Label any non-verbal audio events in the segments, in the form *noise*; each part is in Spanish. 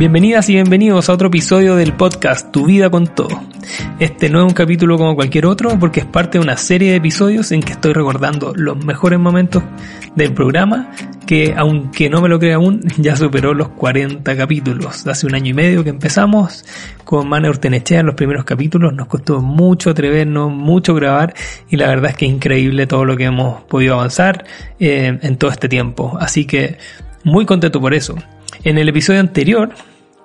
Bienvenidas y bienvenidos a otro episodio del podcast Tu vida con todo. Este no es un capítulo como cualquier otro porque es parte de una serie de episodios en que estoy recordando los mejores momentos del programa que aunque no me lo crea aún *laughs* ya superó los 40 capítulos. Hace un año y medio que empezamos con Mane Urtenechea en los primeros capítulos. Nos costó mucho atrevernos, mucho grabar y la verdad es que es increíble todo lo que hemos podido avanzar eh, en todo este tiempo. Así que muy contento por eso. En el episodio anterior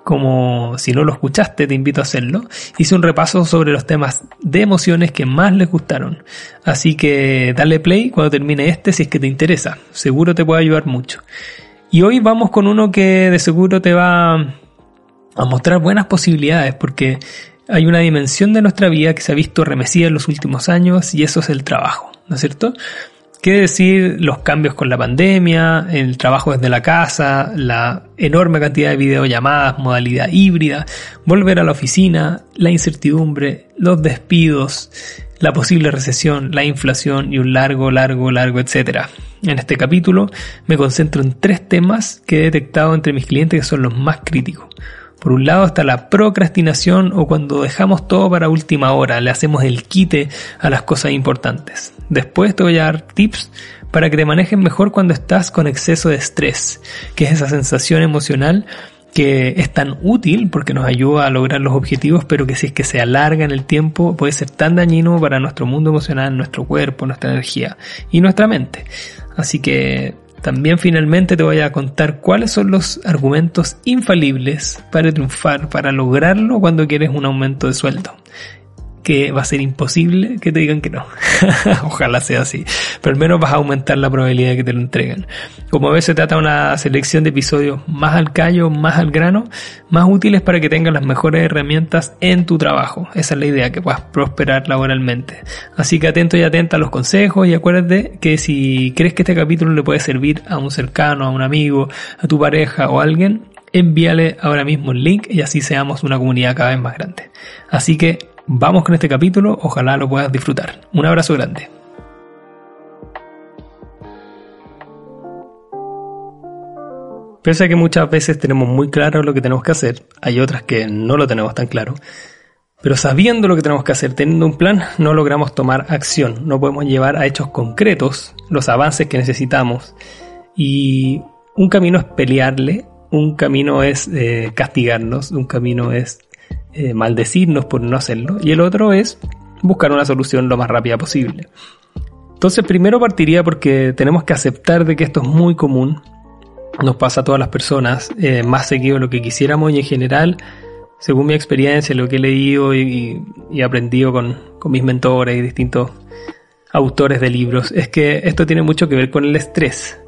como si no lo escuchaste, te invito a hacerlo. Hice un repaso sobre los temas de emociones que más les gustaron. Así que dale play cuando termine este si es que te interesa. Seguro te puede ayudar mucho. Y hoy vamos con uno que de seguro te va a mostrar buenas posibilidades porque hay una dimensión de nuestra vida que se ha visto remecida en los últimos años y eso es el trabajo, ¿no es cierto? ¿Qué decir los cambios con la pandemia, el trabajo desde la casa, la enorme cantidad de videollamadas, modalidad híbrida, volver a la oficina, la incertidumbre, los despidos, la posible recesión, la inflación y un largo, largo, largo, etcétera? En este capítulo me concentro en tres temas que he detectado entre mis clientes que son los más críticos. Por un lado está la procrastinación o cuando dejamos todo para última hora, le hacemos el quite a las cosas importantes. Después te voy a dar tips para que te manejes mejor cuando estás con exceso de estrés, que es esa sensación emocional que es tan útil porque nos ayuda a lograr los objetivos, pero que si es que se alarga en el tiempo puede ser tan dañino para nuestro mundo emocional, nuestro cuerpo, nuestra energía y nuestra mente. Así que también finalmente te voy a contar cuáles son los argumentos infalibles para triunfar, para lograrlo cuando quieres un aumento de sueldo que va a ser imposible que te digan que no. *laughs* Ojalá sea así. Pero al menos vas a aumentar la probabilidad de que te lo entreguen. Como ves, se trata de una selección de episodios más al callo, más al grano, más útiles para que tengas las mejores herramientas en tu trabajo. Esa es la idea, que puedas prosperar laboralmente. Así que atento y atenta a los consejos y acuérdate que si crees que este capítulo le puede servir a un cercano, a un amigo, a tu pareja o a alguien, envíale ahora mismo el link y así seamos una comunidad cada vez más grande. Así que Vamos con este capítulo, ojalá lo puedas disfrutar. Un abrazo grande. Pese a que muchas veces tenemos muy claro lo que tenemos que hacer, hay otras que no lo tenemos tan claro. Pero sabiendo lo que tenemos que hacer, teniendo un plan, no logramos tomar acción, no podemos llevar a hechos concretos los avances que necesitamos. Y un camino es pelearle, un camino es eh, castigarnos, un camino es eh, maldecirnos por no hacerlo, y el otro es buscar una solución lo más rápida posible. Entonces primero partiría porque tenemos que aceptar de que esto es muy común, nos pasa a todas las personas, eh, más seguido lo que quisiéramos y en general, según mi experiencia, lo que he leído y, aprendido con, con mis mentores y distintos autores de libros, es que esto tiene mucho que ver con el estrés,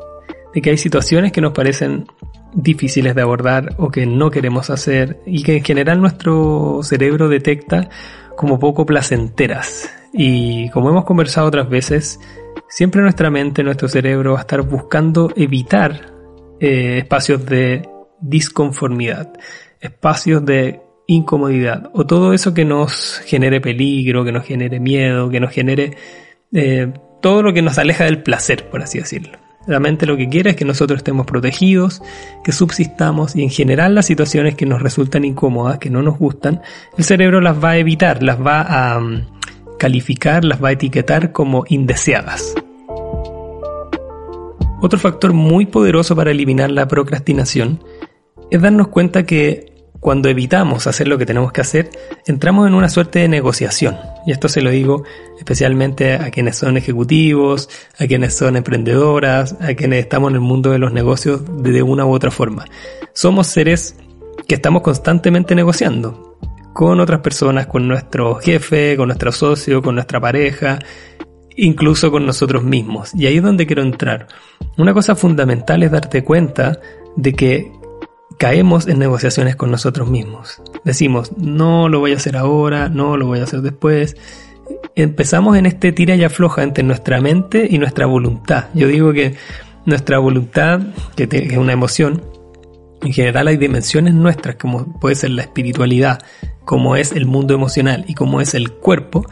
de que hay situaciones que nos parecen difíciles de abordar o que no queremos hacer y que en general nuestro cerebro detecta como poco placenteras. Y como hemos conversado otras veces, siempre nuestra mente, nuestro cerebro va a estar buscando evitar eh, espacios de disconformidad, espacios de incomodidad o todo eso que nos genere peligro, que nos genere miedo, que nos genere eh, todo lo que nos aleja del placer, por así decirlo. La mente lo que quiere es que nosotros estemos protegidos, que subsistamos y en general las situaciones que nos resultan incómodas, que no nos gustan, el cerebro las va a evitar, las va a mm, calificar, las va a etiquetar como indeseadas. Otro factor muy poderoso para eliminar la procrastinación es darnos cuenta que cuando evitamos hacer lo que tenemos que hacer, entramos en una suerte de negociación. Y esto se lo digo especialmente a quienes son ejecutivos, a quienes son emprendedoras, a quienes estamos en el mundo de los negocios de una u otra forma. Somos seres que estamos constantemente negociando con otras personas, con nuestro jefe, con nuestro socio, con nuestra pareja, incluso con nosotros mismos. Y ahí es donde quiero entrar. Una cosa fundamental es darte cuenta de que caemos en negociaciones con nosotros mismos. Decimos, no lo voy a hacer ahora, no lo voy a hacer después. Empezamos en este tira y afloja entre nuestra mente y nuestra voluntad. Yo digo que nuestra voluntad, que es una emoción, en general hay dimensiones nuestras, como puede ser la espiritualidad, como es el mundo emocional y como es el cuerpo,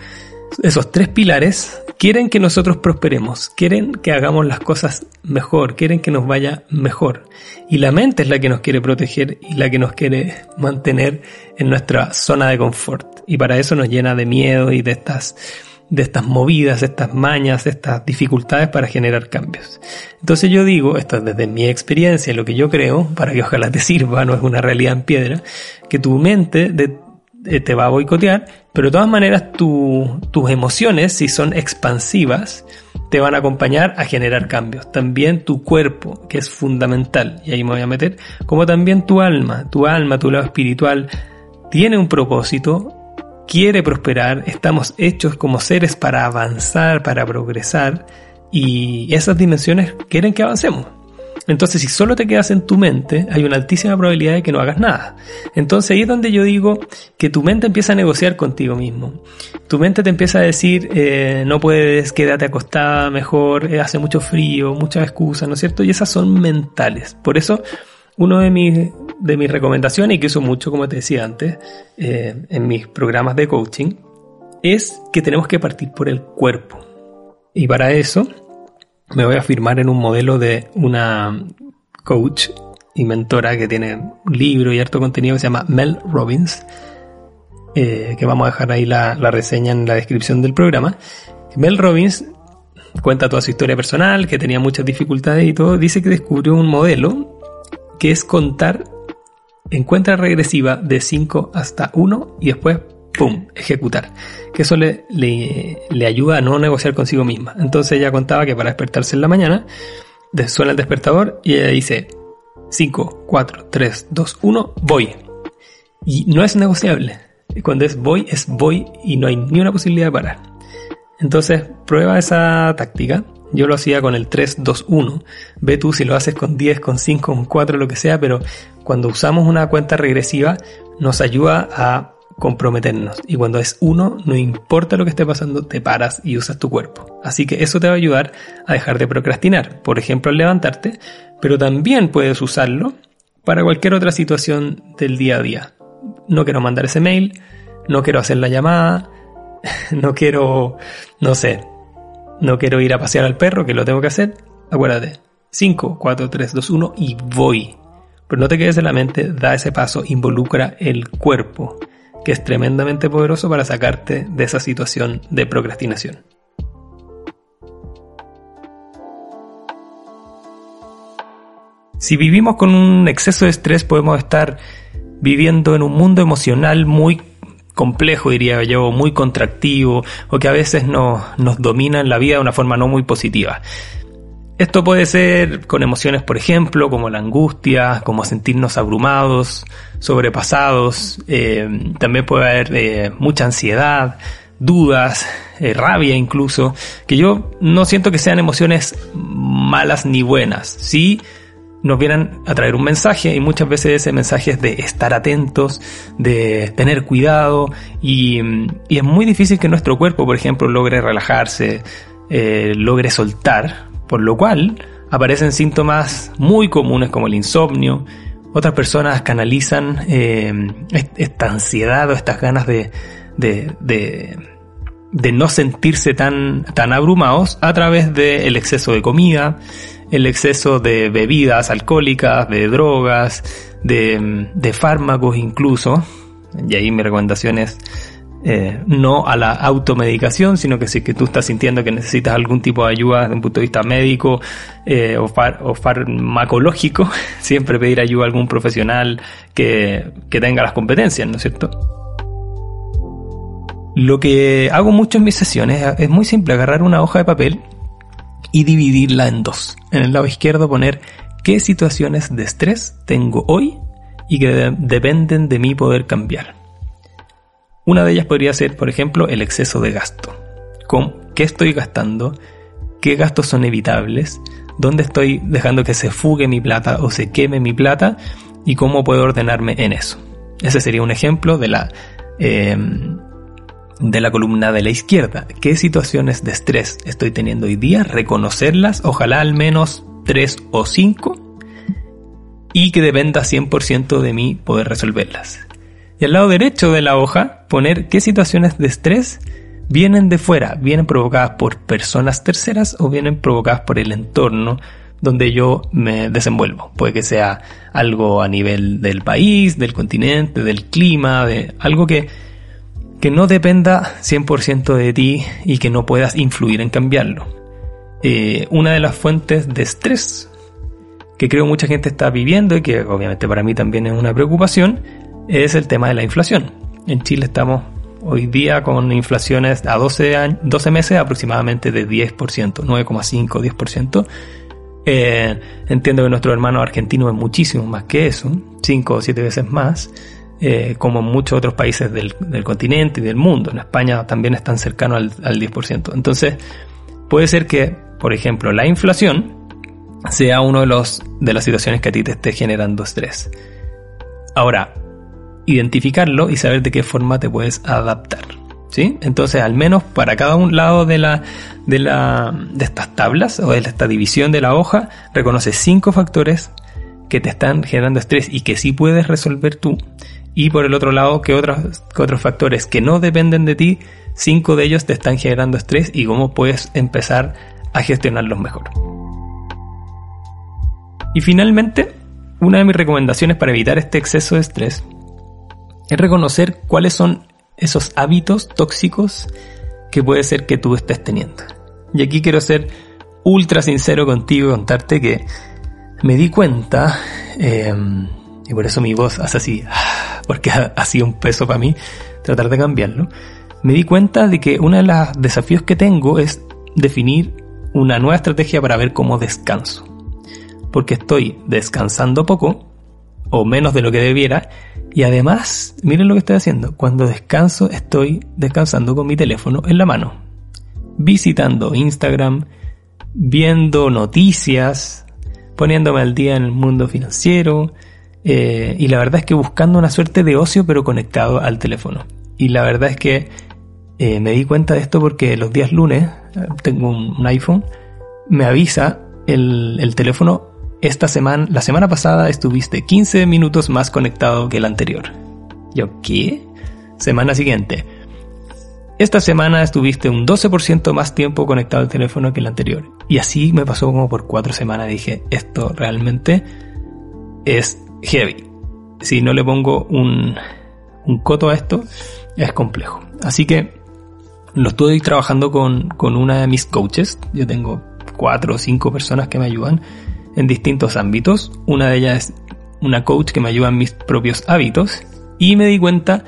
esos tres pilares quieren que nosotros prosperemos, quieren que hagamos las cosas mejor, quieren que nos vaya mejor. Y la mente es la que nos quiere proteger y la que nos quiere mantener en nuestra zona de confort. Y para eso nos llena de miedo y de estas de estas movidas, de estas mañas, de estas dificultades para generar cambios. Entonces yo digo, esto es desde mi experiencia, lo que yo creo, para que ojalá te sirva, no es una realidad en piedra, que tu mente te va a boicotear, pero de todas maneras tus emociones, si son expansivas, te van a acompañar a generar cambios. También tu cuerpo, que es fundamental, y ahí me voy a meter, como también tu alma, tu alma, tu lado espiritual, tiene un propósito, quiere prosperar, estamos hechos como seres para avanzar, para progresar, y esas dimensiones quieren que avancemos. Entonces, si solo te quedas en tu mente, hay una altísima probabilidad de que no hagas nada. Entonces, ahí es donde yo digo que tu mente empieza a negociar contigo mismo. Tu mente te empieza a decir, eh, no puedes, quédate acostada mejor, eh, hace mucho frío, muchas excusas, ¿no es cierto? Y esas son mentales. Por eso, uno de mis, de mis recomendaciones, y que uso mucho, como te decía antes, eh, en mis programas de coaching, es que tenemos que partir por el cuerpo. Y para eso, me voy a firmar en un modelo de una coach y mentora que tiene libro y harto contenido que se llama Mel Robbins, eh, que vamos a dejar ahí la, la, reseña en la descripción del programa. Mel Robbins cuenta toda su historia personal, que tenía muchas dificultades y todo. Dice que descubrió un modelo que es contar en cuenta regresiva de 5 hasta 1 y después ¡pum!, ejecutar. Que eso le, le, ayuda a no negociar consigo misma. Entonces ella contaba que para despertarse en la mañana, suena el despertador y ella dice 5, 4, 3, 2, 1, voy. Y no es negociable. Cuando es voy, es voy y no hay ni una posibilidad de parar. Entonces prueba esa táctica. Yo lo hacía con el 3, 2, 1. Ve tú si lo haces con 10, con 5, con 4, lo que sea, pero cuando usamos una cuenta regresiva nos ayuda a comprometernos. Y cuando es uno, no importa lo que esté pasando, te paras y usas tu cuerpo. Así que eso te va a ayudar a dejar de procrastinar. Por ejemplo, al levantarte, pero también puedes usarlo para cualquier otra situación del día a día. No quiero mandar ese mail, no quiero hacer la llamada, *laughs* no quiero, no sé, no quiero ir a pasear al perro, que lo tengo que hacer. Acuérdate, 5, 4, 3, 2, 1 y voy. Pero no te quedes en la mente, da ese paso, involucra el cuerpo que es tremendamente poderoso para sacarte de esa situación de procrastinación. Si vivimos con un exceso de estrés podemos estar viviendo en un mundo emocional muy complejo, diría yo, muy contractivo, o que a veces nos, domina en la vida de una forma no muy positiva. Esto puede ser con emociones, por ejemplo, como la angustia, como sentirnos abrumados, sobrepasados. Eh, también puede haber eh, mucha ansiedad, dudas, eh, rabia incluso, que yo no siento que sean emociones malas ni buenas. Sí nos vienen a traer un mensaje y muchas veces ese mensaje es de estar atentos, de tener cuidado y, y es muy difícil que nuestro cuerpo, por ejemplo, logre relajarse, logre soltar por lo cual aparecen síntomas muy comunes como el insomnio. Otras personas canalizan eh, esta ansiedad o estas ganas de, de, de, no sentirse tan, tan abrumados a través del exceso de comida, el exceso de bebidas alcohólicas, de drogas, de, de fármacos incluso. Y ahí mi recomendación es eh, no a la automedicación, sino que si que tú estás sintiendo que necesitas algún tipo de ayuda desde un punto de vista médico eh, o, farmacológico, *laughs* siempre pedir ayuda a algún profesional que, que tenga las competencias, ¿no es cierto? Lo que hago mucho en mis sesiones es muy simple, agarrar una hoja de papel y dividirla en dos. En el lado izquierdo poner qué situaciones de estrés tengo hoy y que dependen de mí poder cambiar. Una de ellas podría ser, por ejemplo, el exceso de gasto. ¿Con qué estoy gastando? ¿Qué gastos son evitables? ¿Dónde estoy dejando que se fugue mi plata o se queme mi plata? ¿Y cómo puedo ordenarme en eso? Ese sería un ejemplo de la, em, de la columna de la izquierda. ¿Qué situaciones de estrés estoy teniendo hoy día? Reconocerlas, ojalá al menos tres o cinco, y que dependa 100% de mí poder resolverlas. Y al lado derecho de la hoja poner qué situaciones de estrés vienen de fuera, vienen provocadas por personas terceras o vienen provocadas por el entorno donde yo me desenvuelvo. Puede que sea algo a nivel del país, del continente, del clima, de algo que, que no dependa 100% de ti y que no puedas influir en cambiarlo. Eh, una de las fuentes de estrés que creo mucha gente está viviendo y que obviamente para mí también es una preocupación es el tema de la inflación. En Chile estamos hoy día con inflaciones a 12, 12 meses aproximadamente de 10%, 9,5, 10%. Eh, entiendo que nuestro hermano argentino es muchísimo más que eso, 5 o 7 veces más, eh, como en muchos otros países del, continente y del mundo. En España también están cercanos al, al 10%. Entonces, puede ser que, por ejemplo, la inflación sea uno de los de las situaciones que a ti te esté generando estrés. Ahora, identificarlo y saber de qué forma te puedes adaptar. ¿Sí? Entonces, al menos para cada un lado de la, de la, de estas tablas o de esta división de la hoja, reconoce cinco factores que te están generando estrés y que sí puedes resolver tú. Y por el otro lado, que otros, otros factores que no dependen de ti, cinco de ellos te están generando estrés y cómo puedes empezar a gestionarlos mejor. Y finalmente, una de mis recomendaciones para evitar este exceso de estrés es reconocer cuáles son esos hábitos tóxicos que puede ser que tú estés teniendo. Y aquí quiero ser ultra sincero contigo y contarte que me di cuenta, em, y por eso mi voz hace así, *sighs* porque ha, sido un peso para mí tratar de cambiarlo, me di cuenta de que uno de los desafíos que tengo es definir una nueva estrategia para ver cómo descanso. Porque estoy descansando poco, o menos de lo que debiera, y además, miren lo que estoy haciendo. Cuando descanso, estoy descansando con mi teléfono en la mano. Visitando Instagram, viendo noticias, poniéndome al día en el mundo financiero. Eh, y la verdad es que buscando una suerte de ocio pero conectado al teléfono. Y la verdad es que eh, me di cuenta de esto porque los días lunes, eh, tengo un, iPhone, me avisa el, el teléfono esta semana, la semana pasada estuviste 15 minutos más conectado que el anterior. ¿Yo qué? Semana siguiente. Esta semana estuviste un 12% más tiempo conectado al teléfono que el anterior. Y así me pasó como por cuatro semanas. Dije, esto realmente es heavy. Si no le pongo un, un coto a esto, es complejo. Así que lo estoy trabajando con, con una de mis coaches. Yo tengo cuatro o cinco personas que me ayudan en distintos ámbitos. Una de ellas es una coach que me ayuda en mis propios hábitos y me di cuenta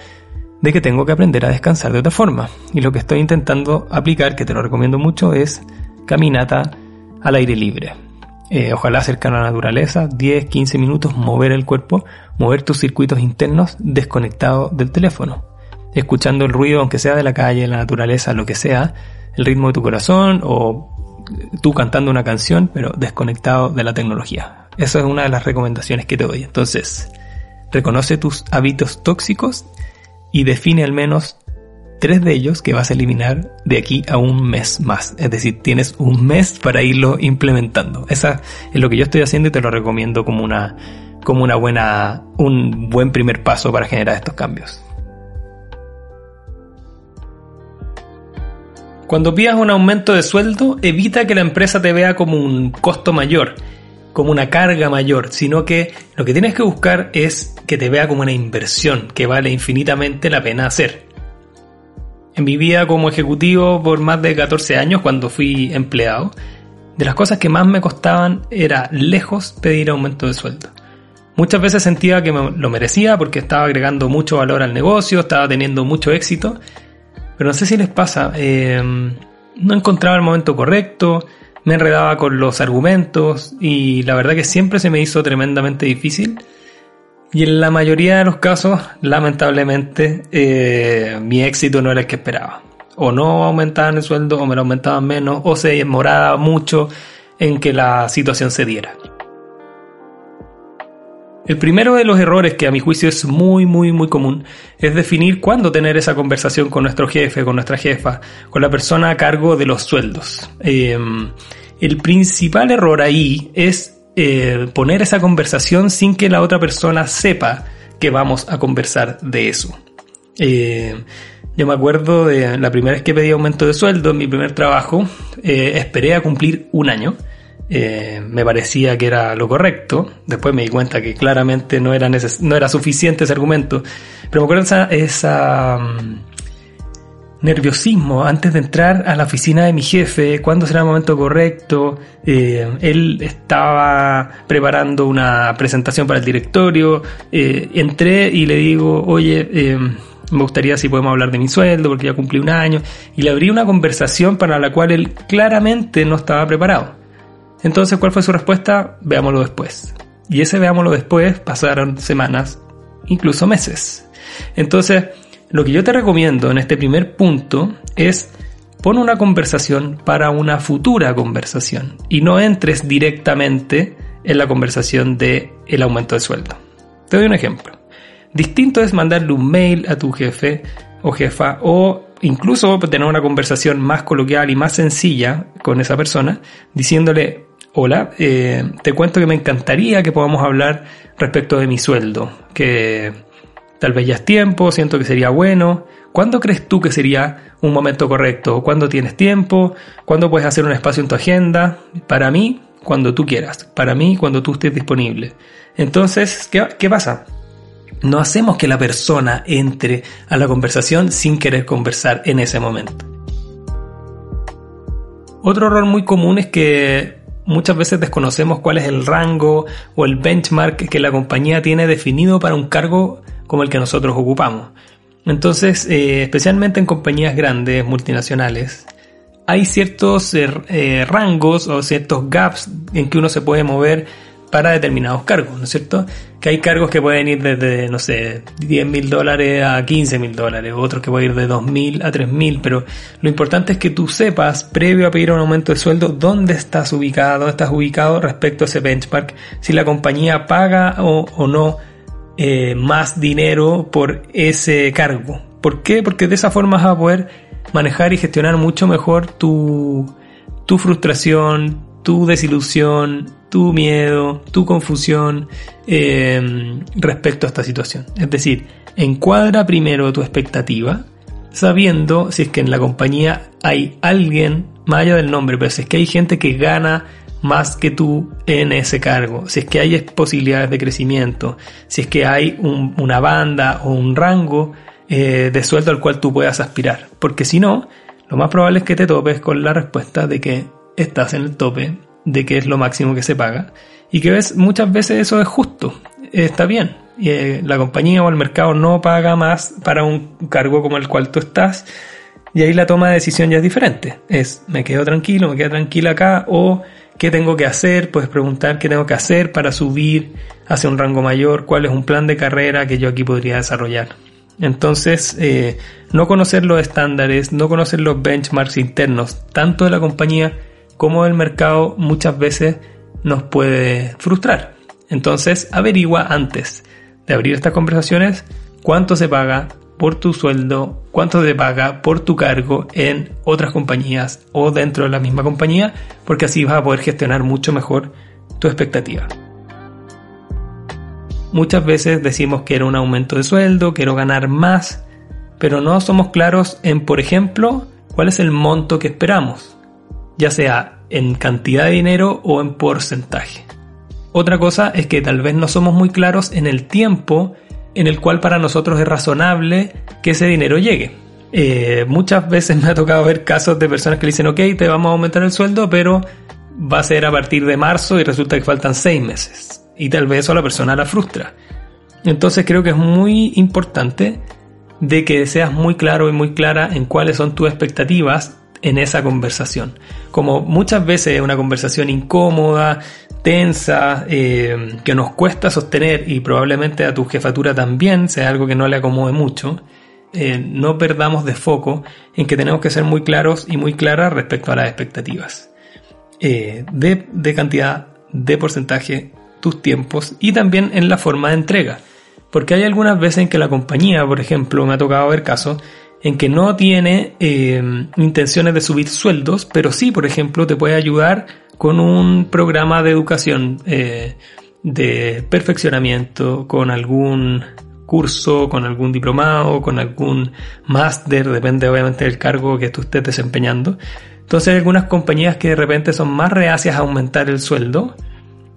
de que tengo que aprender a descansar de otra forma. Y lo que estoy intentando aplicar, que te lo recomiendo mucho, es caminata al aire libre. Eh, ojalá cercano a la naturaleza, 10, 15 minutos, mover el cuerpo, mover tus circuitos internos desconectado del teléfono. Escuchando el ruido, aunque sea de la calle, la naturaleza, lo que sea, el ritmo de tu corazón o tú cantando una canción, pero desconectado de la tecnología. Esa es una de las recomendaciones que te doy. Entonces, reconoce tus hábitos tóxicos y define al menos tres de ellos que vas a eliminar de aquí a un mes más. Es decir, tienes un mes para irlo implementando. Esa es lo que yo estoy haciendo y te lo recomiendo como una, como una buena, un buen primer paso para generar estos cambios. Cuando pidas un aumento de sueldo, evita que la empresa te vea como un costo mayor, como una carga mayor, sino que lo que tienes que buscar es que te vea como una inversión que vale infinitamente la pena hacer. En mi vida como ejecutivo por más de 14 años, cuando fui empleado, de las cosas que más me costaban era lejos pedir aumento de sueldo. Muchas veces sentía que me lo merecía porque estaba agregando mucho valor al negocio, estaba teniendo mucho éxito pero no sé si les pasa, eh, no encontraba el momento correcto, me enredaba con los argumentos y la verdad que siempre se me hizo tremendamente difícil. Y en la mayoría de los casos, lamentablemente, eh, mi éxito no era el que esperaba. O no aumentaban el sueldo, o me lo aumentaban menos, o se demoraba mucho en que la situación se diera. El primero de los errores que a mi juicio es muy, muy, muy común es definir cuándo tener esa conversación con nuestro jefe, con nuestra jefa, con la persona a cargo de los sueldos. Em, el principal error ahí es eh, poner esa conversación sin que la otra persona sepa que vamos a conversar de eso. Eh, Yo me acuerdo de la primera vez que pedí aumento de sueldo en mi primer trabajo, eh, esperé a cumplir un año. Eh, me parecía que era lo correcto. Después me di cuenta que claramente no era, no era suficiente ese argumento. Pero me acuerdo esa, mm, nerviosismo antes de entrar a la oficina de mi jefe, cuándo será el momento correcto. Eh, él estaba preparando una presentación para el directorio. Eh, entré y le digo, oye, eh, me gustaría si podemos hablar de mi sueldo porque ya cumplí un año. Y le abrí una conversación para la cual él claramente no estaba preparado. Entonces, ¿cuál fue su respuesta? Veámoslo después. Y ese veámoslo después pasaron semanas, incluso meses. Entonces, lo que yo te recomiendo en este primer punto es pon una conversación para una futura conversación y no entres directamente en la conversación de el aumento de sueldo. Te doy un ejemplo. Distinto es mandarle un mail a tu jefe o jefa o incluso tener una conversación más coloquial y más sencilla con esa persona diciéndole hola, eh, te cuento que me encantaría que podamos hablar respecto de mi sueldo, que Tal vez ya es tiempo, siento que sería bueno. ¿Cuándo crees tú que sería un momento correcto? ¿Cuándo tienes tiempo? ¿Cuándo puedes hacer un espacio en tu agenda? Para mí, cuando tú quieras. Para mí, cuando tú estés disponible. Entonces, ¿qué, qué pasa? No hacemos que la persona entre a la conversación sin querer conversar en ese momento. Otro error muy común es que muchas veces desconocemos cuál es el rango o el benchmark que la compañía tiene definido para un cargo como el que nosotros ocupamos. Entonces, eh, especialmente en compañías grandes, multinacionales, hay ciertos eh, eh, rangos o ciertos gaps en que uno se puede mover para determinados cargos, ¿no es cierto? Que hay cargos que pueden ir desde, no sé, 10 mil dólares a 15 mil dólares, otros que pueden ir de 2 mil a 3 mil, pero lo importante es que tú sepas, previo a pedir un aumento de sueldo, dónde estás ubicado, dónde estás ubicado respecto a ese benchmark, si la compañía paga o, o no eh, más dinero por ese cargo. ¿Por qué? Porque de esa forma vas a poder manejar y gestionar mucho mejor tu, tu frustración, tu desilusión, tu miedo, tu confusión eh, respecto a esta situación. Es decir, encuadra primero tu expectativa, sabiendo si es que en la compañía hay alguien, más allá del nombre, pero si es que hay gente que gana más que tú en ese cargo, si es que hay posibilidades de crecimiento, si es que hay una banda o un rango eh, de sueldo al cual tú puedas aspirar. Porque si no, lo más probable es que te topes con la respuesta de que estás en el tope, de que es lo máximo que se paga, y que ves muchas veces eso es justo, está bien. Eh, la compañía o el mercado no paga más para un cargo como el cual tú estás, y ahí la toma de decisión ya es diferente. Es, me quedo tranquilo, me quedo tranquila acá, o qué tengo que hacer, puedes preguntar qué tengo que hacer para subir hacia un rango mayor, cuál es un plan de carrera que yo aquí podría desarrollar. Entonces, eh, no conocer los estándares, no conocer los benchmarks internos, tanto de la compañía como del mercado, muchas veces nos puede frustrar. Entonces, averigua antes de abrir estas conversaciones cuánto se paga, por tu sueldo, cuánto te paga por tu cargo en otras compañías o dentro de la misma compañía, porque así vas a poder gestionar mucho mejor tu expectativa. Muchas veces decimos que era un aumento de sueldo, quiero ganar más, pero no somos claros en, por ejemplo, cuál es el monto que esperamos, ya sea en cantidad de dinero o en porcentaje. Otra cosa es que tal vez no somos muy claros en el tiempo en el cual para nosotros es razonable que ese dinero llegue. Eh, muchas veces me ha tocado ver casos de personas que le dicen, ok, te vamos a aumentar el sueldo, pero va a ser a partir de marzo y resulta que faltan seis meses. Y tal vez eso a la persona la frustra. Entonces creo que es muy importante de que seas muy claro y muy clara en cuáles son tus expectativas en esa conversación. Como muchas veces es una conversación incómoda, tensa, eh, que nos cuesta sostener y probablemente a tu jefatura también sea algo que no le acomode mucho, eh, no perdamos de foco en que tenemos que ser muy claros y muy claras respecto a las expectativas. Eh, de, de cantidad, de porcentaje, tus tiempos y también en la forma de entrega. Porque hay algunas veces en que la compañía, por ejemplo, me ha tocado ver casos en que no tiene intenciones de subir sueldos, pero sí, por ejemplo, te puede ayudar con un programa de educación, eh, de perfeccionamiento, con algún curso, con algún diplomado, con algún máster, depende obviamente del cargo que tú estés desempeñando. Entonces hay algunas compañías que de repente son más reacias a aumentar el sueldo,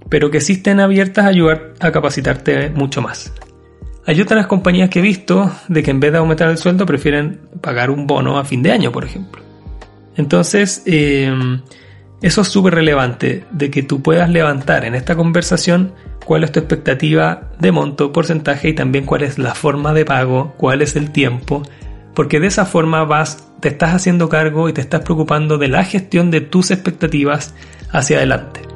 pero que sí estén abiertas a ayudar a capacitarte mucho más. Hay otras compañías que he visto de que en vez de aumentar el sueldo prefieren pagar un bono a fin de año, por ejemplo. Entonces, eh, eso es súper relevante, de que tú puedas levantar en esta conversación cuál es tu expectativa de monto, porcentaje y también cuál es la forma de pago, cuál es el tiempo, porque de esa forma vas, te estás haciendo cargo y te estás preocupando de la gestión de tus expectativas hacia adelante.